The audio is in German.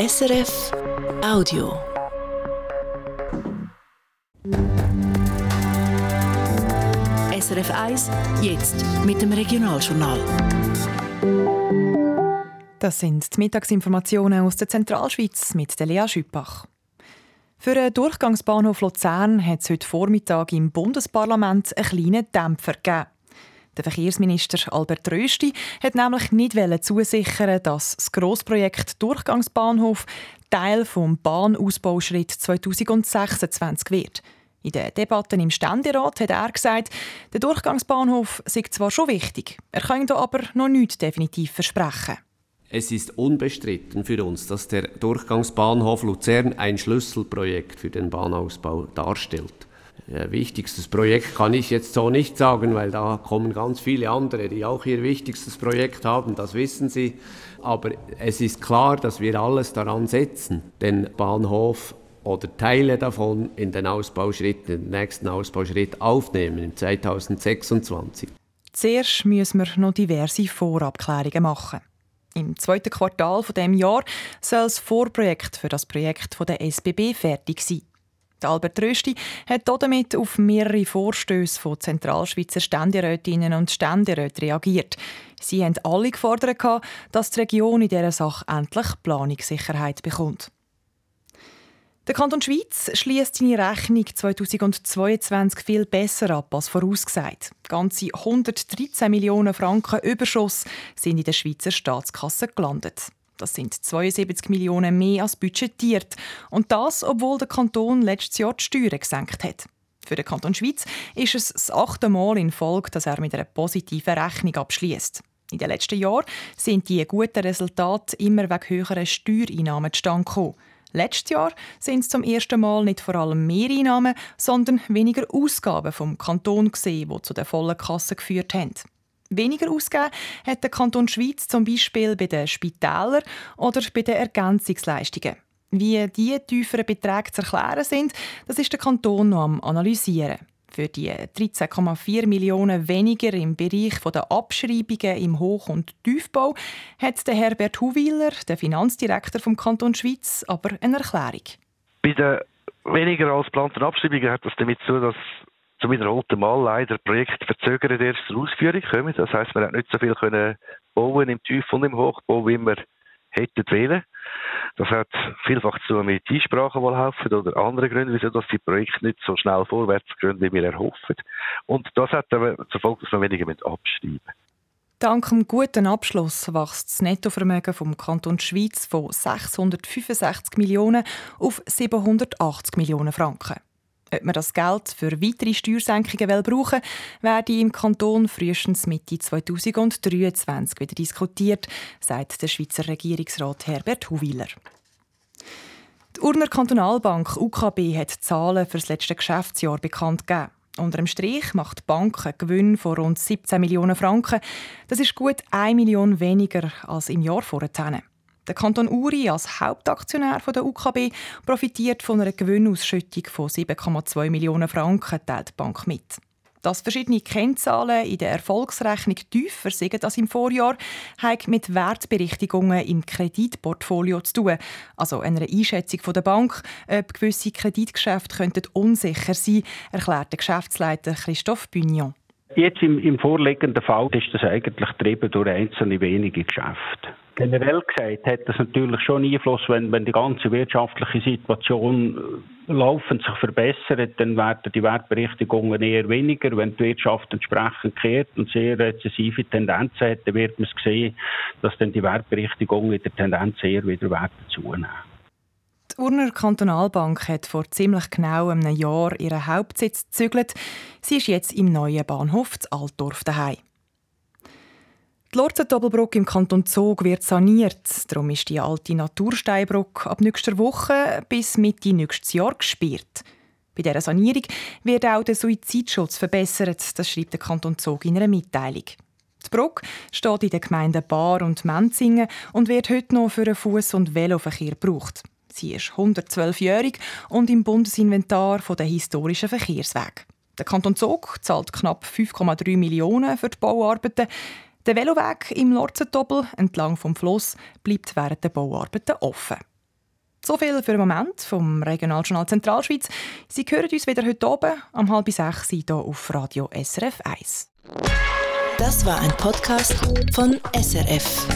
SRF Audio. SRF 1, jetzt mit dem Regionaljournal. Das sind die Mittagsinformationen aus der Zentralschweiz mit der Lea Schüppach. Für den Durchgangsbahnhof Luzern hat es heute Vormittag im Bundesparlament einen kleinen Dämpfer gegeben. Der Verkehrsminister Albert Rösti hat nämlich nicht zusichern, dass das Grossprojekt Durchgangsbahnhof Teil vom Bahnausbauschritt 2026 wird. In den Debatten im Ständerat hat er gesagt, der Durchgangsbahnhof sei zwar schon wichtig, er kann aber noch nichts definitiv versprechen. Es ist unbestritten für uns, dass der Durchgangsbahnhof Luzern ein Schlüsselprojekt für den Bahnausbau darstellt. Wichtigstes Projekt kann ich jetzt so nicht sagen, weil da kommen ganz viele andere, die auch ihr wichtigstes Projekt haben, das wissen Sie. Aber es ist klar, dass wir alles daran setzen, den Bahnhof oder Teile davon in den Ausbauschritt, den nächsten Ausbauschritt aufnehmen im 2026. Zuerst müssen wir noch diverse Vorabklärungen machen. Im zweiten Quartal von dem Jahr soll das Vorprojekt für das Projekt von der SBB fertig sein. Albert Rösti hat damit auf mehrere Vorstöße von Zentralschweizer Ständerätinnen und Ständeräten reagiert. Sie haben alle gefordert, dass die Region in dieser Sache endlich Planungssicherheit bekommt. Der Kanton Schweiz schließt seine Rechnung 2022 viel besser ab als vorausgesagt. Ganze 113 Millionen Franken Überschuss sind in der Schweizer Staatskasse gelandet. Das sind 72 Millionen mehr als budgetiert. Und das, obwohl der Kanton letztes Jahr die Steuern gesenkt hat. Für den Kanton Schweiz ist es das achte Mal in Folge, dass er mit einer positiven Rechnung abschließt. In den letzten Jahren sind die guten Resultate immer wegen höherer Steuereinnahmen zustande gekommen. Letztes Jahr sind es zum ersten Mal nicht vor allem mehr Einnahmen, sondern weniger Ausgaben vom Kanton gesehen, die zu der vollen Kasse geführt haben. Weniger ausgegeben hat der Kanton Schweiz zum Beispiel bei den Spitälern oder bei den Ergänzungsleistungen. Wie diese tieferen Beträge zu erklären sind, das ist der Kanton noch am analysieren. Für die 13,4 Millionen weniger im Bereich der Abschreibungen im Hoch- und Tiefbau hat der Herbert Huwiler, der Finanzdirektor vom Kanton Schweiz, aber eine Erklärung. Bei den weniger als geplanten Abschreibungen hat das damit zu, dass zum wiederholten Mal leider Projekte verzögert erst zur Ausführung kommen. Das heißt, wir haben nicht so viel können bauen im Tief- und im Hochbau, wie wir hätten wollen. Das hat vielfach zu mit Einsprachen, die laufen oder anderen Gründen, wieso dass die Projekte nicht so schnell vorwärts gehen, wie wir erhoffen. Und das hat dann zur Folge, dass wir weniger abschreiben Dank dem guten Abschluss wächst das Nettovermögen vom Kanton Schweiz von 665 Millionen auf 780 Millionen Franken. Ob man das Geld für weitere Steuersenkungen brauchen will, werde im Kanton frühestens Mitte 2023 wieder diskutiert, sagt der Schweizer Regierungsrat Herbert Huwiler. Die Urner Kantonalbank UKB hat Zahlen für das letzte Geschäftsjahr bekannt gegeben. Unter dem Strich macht die Bank einen Gewinn von rund 17 Millionen Franken. Das ist gut 1 Million weniger als im Jahr vorher. Der Kanton Uri als Hauptaktionär der UKB profitiert von einer Gewinnausschüttung von 7,2 Millionen Franken, teilt die Bank mit. Dass verschiedene Kennzahlen in der Erfolgsrechnung tiefer sind als im Vorjahr, hat mit Wertberichtigungen im Kreditportfolio zu tun. Also einer Einschätzung der Bank, ob gewisse Kreditgeschäfte unsicher sein könnten, erklärt der Geschäftsleiter Christophe Bugnon. Jetzt im, im vorliegenden Fall ist das eigentlich getrieben durch einzelne wenige Geschäfte. Generell gesagt hat das natürlich schon Einfluss, wenn, wenn die ganze wirtschaftliche Situation äh, laufend sich verbessert, dann werden die Wertberichtigungen eher weniger. Wenn die Wirtschaft entsprechend kehrt und sehr rezessive Tendenzen hat, dann wird man sehen, dass dann die Wertberichtigungen in der Tendenz eher wieder werden zunehmen. Die Urner Kantonalbank hat vor ziemlich genau einem Jahr ihren Hauptsitz gezügelt. Sie ist jetzt im neuen Bahnhof Altdorf daheim. Die Lorzendoppelbrücke im Kanton Zug wird saniert. Darum ist die alte Natursteinbrücke ab nächster Woche bis Mitte nächstes Jahr gesperrt. Bei dieser Sanierung wird auch der Suizidschutz verbessert, das schreibt der Kanton Zug in einer Mitteilung. Die Brücke steht in den Gemeinden Bar und Menzingen und wird heute noch für den Fuß- und Veloverkehr gebraucht. Sie ist 112-jährig und im Bundesinventar der historischen Verkehrswege. Der Kanton Zug zahlt knapp 5,3 Millionen für die Bauarbeiten. Der Veloweg im Lorzentobel entlang vom Fluss bleibt während der Bauarbeiten offen. So viel für den Moment vom Regionaljournal Zentralschweiz. Sie hören uns wieder heute oben um halb sechs hier auf Radio SRF 1. Das war ein Podcast von SRF.